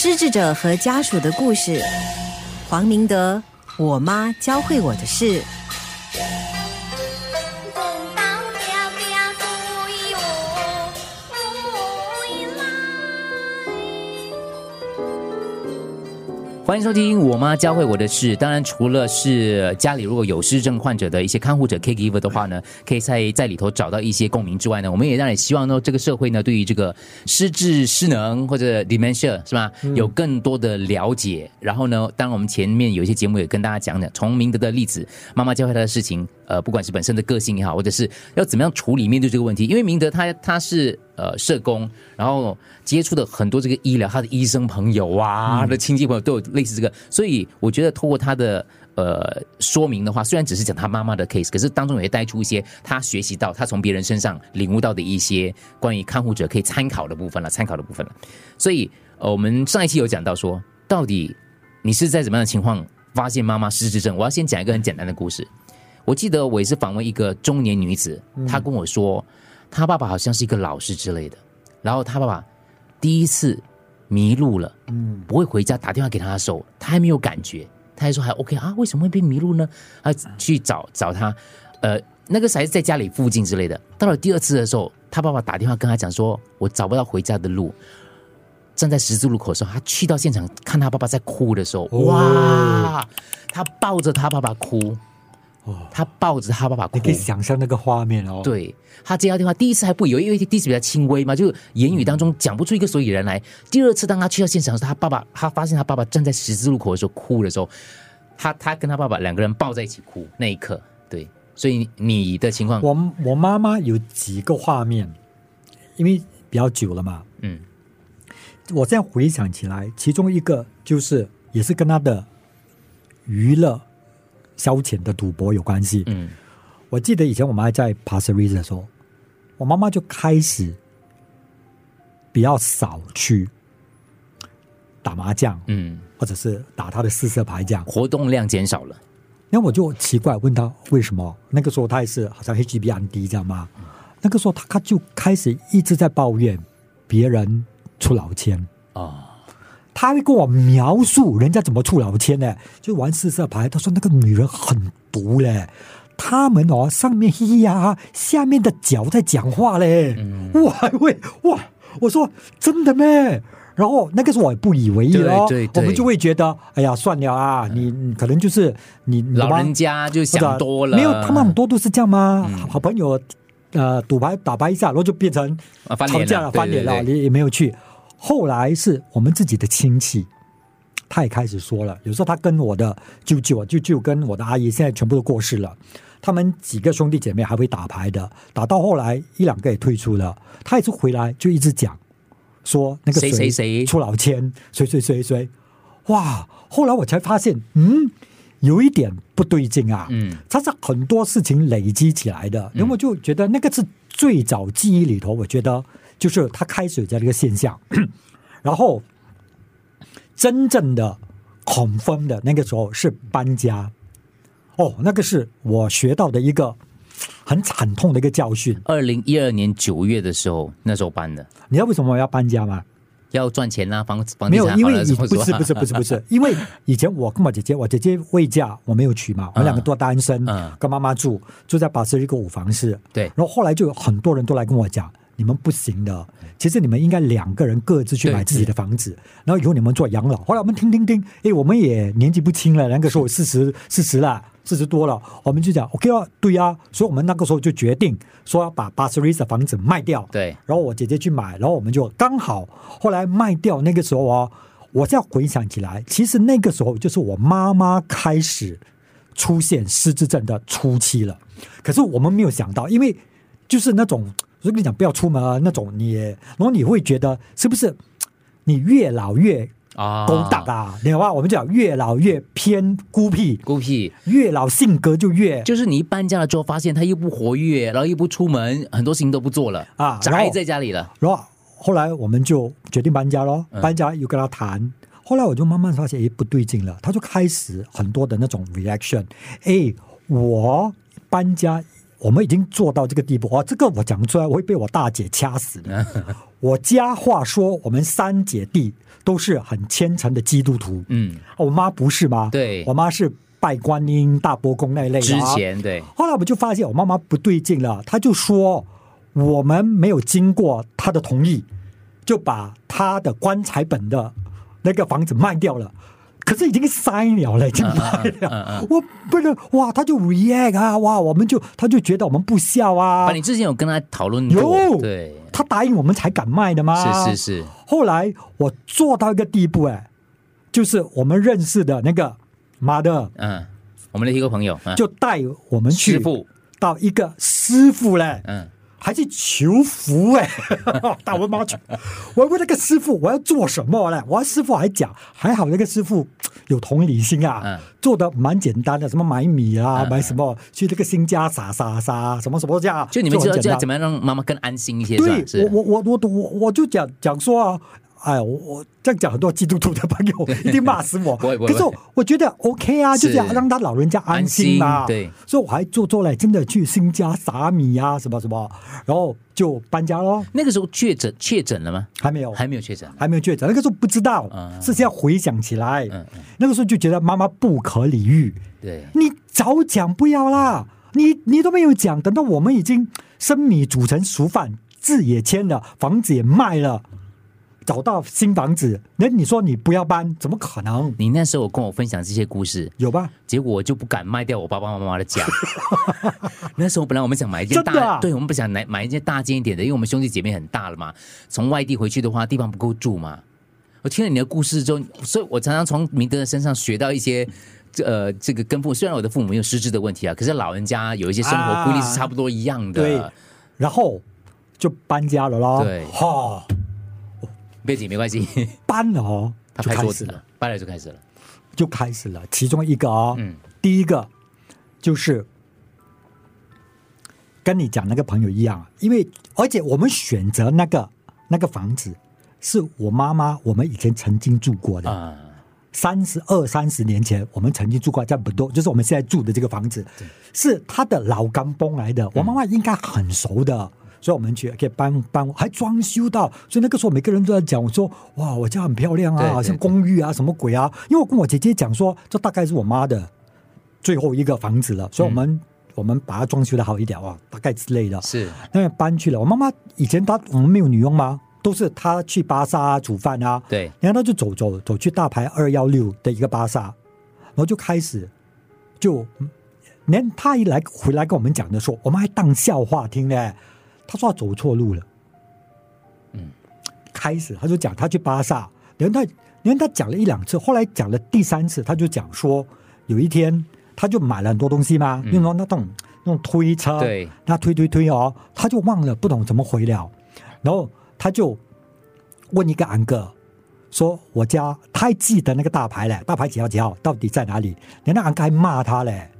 失智者和家属的故事。黄明德，我妈教会我的事。欢迎收听我妈教会我的事。当然，除了是家里如果有失智症患者的一些看护者 caregiver 的话呢，可以在在里头找到一些共鸣之外呢，我们也当然希望呢，这个社会呢，对于这个失智失能或者 dementia 是吧，有更多的了解。然后呢，当然我们前面有一些节目也跟大家讲讲，从明德的例子，妈妈教会他的事情，呃，不管是本身的个性也好，或者是要怎么样处理面对这个问题，因为明德他他是。呃，社工，然后接触的很多这个医疗，他的医生朋友啊，他的亲戚朋友都有类似这个，所以我觉得透过他的呃说明的话，虽然只是讲他妈妈的 case，可是当中也会带出一些他学习到，他从别人身上领悟到的一些关于看护者可以参考的部分了，参考的部分了。所以呃，我们上一期有讲到说，到底你是在怎么样的情况发现妈妈失智症？我要先讲一个很简单的故事。我记得我也是访问一个中年女子，她跟我说。她爸爸好像是一个老师之类的，然后她爸爸第一次迷路了，嗯，不会回家，打电话给他的时候，他还没有感觉，他还说还 OK 啊，为什么会被迷路呢？他去找找他，呃，那个还是在家里附近之类的。到了第二次的时候，他爸爸打电话跟他讲说，我找不到回家的路，站在十字路口的时候，他去到现场看他爸爸在哭的时候，哇，他抱着他爸爸哭。他抱着他爸爸哭，你可以想象那个画面哦。对他接到电话，第一次还不以为，因为第一次比较轻微嘛，就言语当中讲不出一个所以然来。第二次当他去到现场时，他爸爸他发现他爸爸站在十字路口的时候哭的时候，他他跟他爸爸两个人抱在一起哭那一刻，对。所以你的情况，我我妈妈有几个画面，因为比较久了嘛，嗯，我现在回想起来，其中一个就是也是跟他的娱乐。消遣的赌博有关系。嗯，我记得以前我们还在 p a s r i s 的时候，我妈妈就开始比较少去打麻将，嗯，或者是打他的四色牌这样，活动量减少了。那我就奇怪，问他为什么？那个时候他也是好像 HGB 很低，知道吗？那个时候他他就开始一直在抱怨别人出老千啊。他会跟我描述人家怎么出老千呢？就玩四色牌。他说那个女人很毒嘞，他们哦上面咿呀，下面的脚在讲话嘞。我还会哇，我说真的咩？然后那个时候我也不以为意哦，我们就会觉得哎呀算了啊，你可能就是你老人家就想多了。没有，他们很多都是这样吗？好朋友呃赌牌打牌一下，然后就变成吵架了，翻脸了，你也没有去。后来是我们自己的亲戚，他也开始说了。有时候他跟我的舅舅、舅舅跟我的阿姨，现在全部都过世了。他们几个兄弟姐妹还会打牌的，打到后来一两个也退出了。他也是回来就一直讲，说那个谁谁谁出老千，谁谁谁谁。哇！后来我才发现，嗯，有一点不对劲啊。嗯，他是很多事情累积起来的。然后我就觉得那个是最早记忆里头，我觉得。就是他开始这样的一个现象，然后真正的恐慌的那个时候是搬家，哦，那个是我学到的一个很惨痛的一个教训。二零一二年九月的时候，那时候搬的。你知道为什么我要搬家吗？要赚钱啊，房房没有，因为不是不是不是 不是，因为以前我跟我姐姐，我姐姐未嫁，我没有娶嘛，我们两个都单身，跟妈妈住，住在巴士一个五房室。对，然后后来就有很多人都来跟我讲。你们不行的，其实你们应该两个人各自去买自己的房子，然后以后你们做养老。后来我们听听听，哎，我们也年纪不轻了，那个时候四十四十了，四十多了，我们就讲 OK 啊，对啊，所以我们那个时候就决定说要把巴斯瑞斯房子卖掉。对，然后我姐姐去买，然后我们就刚好后来卖掉。那个时候啊，我再回想起来，其实那个时候就是我妈妈开始出现失智症的初期了。可是我们没有想到，因为就是那种。我跟你讲，不要出门啊！那种你，然后你会觉得是不是你越老越啊勾搭啊？你话我们讲越老越偏孤僻，孤僻，越老性格就越就是你一搬家了之后，发现他又不活跃，然后又不出门，很多事情都不做了啊，宅在家里了。然后后来我们就决定搬家咯，搬家又跟他谈，后来我就慢慢发现，哎，不对劲了。他就开始很多的那种 reaction，哎，我搬家。我们已经做到这个地步啊，这个我讲出来，我会被我大姐掐死的。我家话说，我们三姐弟都是很虔诚的基督徒。嗯，我妈不是吗？对，我妈是拜观音、大伯公那一类的。之前对，后来我们就发现我妈妈不对劲了，她就说我们没有经过她的同意，就把她的棺材本的那个房子卖掉了。可是已经塞了了，已经卖了。我不是哇，他就 react 啊，哇，我们就他就觉得我们不孝啊。你之前有跟他讨论过？对，他答应我们才敢卖的吗？是是是。后来我做到一个地步，哎，就是我们认识的那个妈的，嗯，我们的一个朋友，就带我们去到一个师傅嘞，嗯。还去求福哎，大文妈去，我问那个师傅我要做什么呢？我师傅还讲，还好那个师傅 有同理心啊，做的蛮简单的，什么买米啊，买什么去那个新家撒撒撒，什么什么这样，就你们知道这样怎么样让妈妈更安心一些？对，我我我我我我就讲讲说啊。哎，我我这样讲，很多基督徒的朋友一定骂死我。可是我觉得 OK 啊，就是要让他老人家安心嘛。对，所以我还做做了，真的去新家撒米啊，什么什么，然后就搬家喽。那个时候确诊确诊了吗？还没有，还没有确诊，还没有确诊。那个时候不知道，是要回想起来。那个时候就觉得妈妈不可理喻。对，你早讲不要啦，你你都没有讲，等到我们已经生米煮成熟饭，字也签了，房子也卖了。找到新房子，那你说你不要搬，怎么可能？你那时候跟我分享这些故事，有吧？结果我就不敢卖掉我爸爸妈妈的家。那时候本来我们想买一件大，对我们不想买买一件大件一点的，因为我们兄弟姐妹很大了嘛。从外地回去的话，地方不够住嘛。我听了你的故事之后，所以我常常从明德的身上学到一些，这呃，这个跟父虽然我的父母有失智的问题啊，可是老人家有一些生活规律是差不多一样的。对，然后就搬家了咯。对，哈。别急，没关系。搬了哦，他拍桌子了，搬了就开始了，就开始了。其中一个哦，嗯，第一个就是跟你讲那个朋友一样，因为而且我们选择那个那个房子是我妈妈我们以前曾经住过的。啊，三十二三十年前我们曾经住过，在不多，就是我们现在住的这个房子。是他的老干崩来的，我妈妈应该很熟的。所以我们去可以搬搬，还装修到，所以那个时候每个人都在讲，我说哇，我家很漂亮啊，好像公寓啊，什么鬼啊？因为我跟我姐姐讲说，这大概是我妈的最后一个房子了，所以我们我们把它装修的好一点哇，大概之类的。是，那搬去了。我妈妈以前她我们没有女佣吗？都是她去巴萨煮饭啊。对，然后她就走走走去大牌二幺六的一个巴萨，然后就开始就连她一来回来跟我们讲的说，我们还当笑话听呢。他说他走错路了，嗯，开始他就讲他去巴萨，连他连他讲了一两次，后来讲了第三次，他就讲说有一天他就买了很多东西嘛，用那种那种推车，对，那推推推哦，他就忘了不懂怎么回了，然后他就问一个安哥说：“我家他还记得那个大牌嘞，大牌几号几号到底在哪里？”连那安哥还骂他嘞。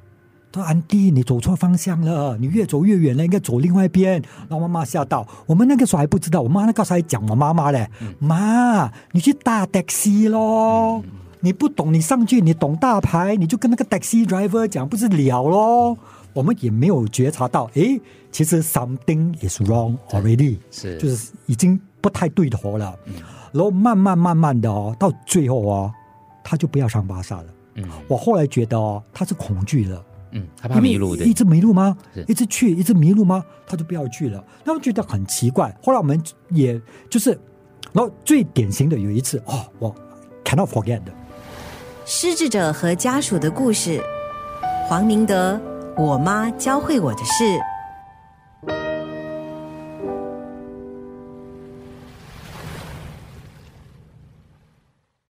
说安迪，你走错方向了，你越走越远了，应该走另外一边。让妈妈吓到，我们那个时候还不知道，我妈那个时候还讲我妈妈嘞，妈，你去搭 taxi 咯，你不懂，你上去，你懂大牌，你就跟那个 taxi driver 讲，不是了咯。我们也没有觉察到，诶，其实 something is wrong already，是，就是已经不太对头了。然后慢慢慢慢的哦，到最后哦，他就不要上巴萨了。嗯，我后来觉得哦，他是恐惧了。嗯，他怕迷路的，一直迷路吗？一直去，一直迷路吗？他就不要去了。那我觉得很奇怪。后来我们也就是，然后最典型的有一次哦，我 cannot forget 的失智者和家属的故事。黄明德，我妈教会我的事。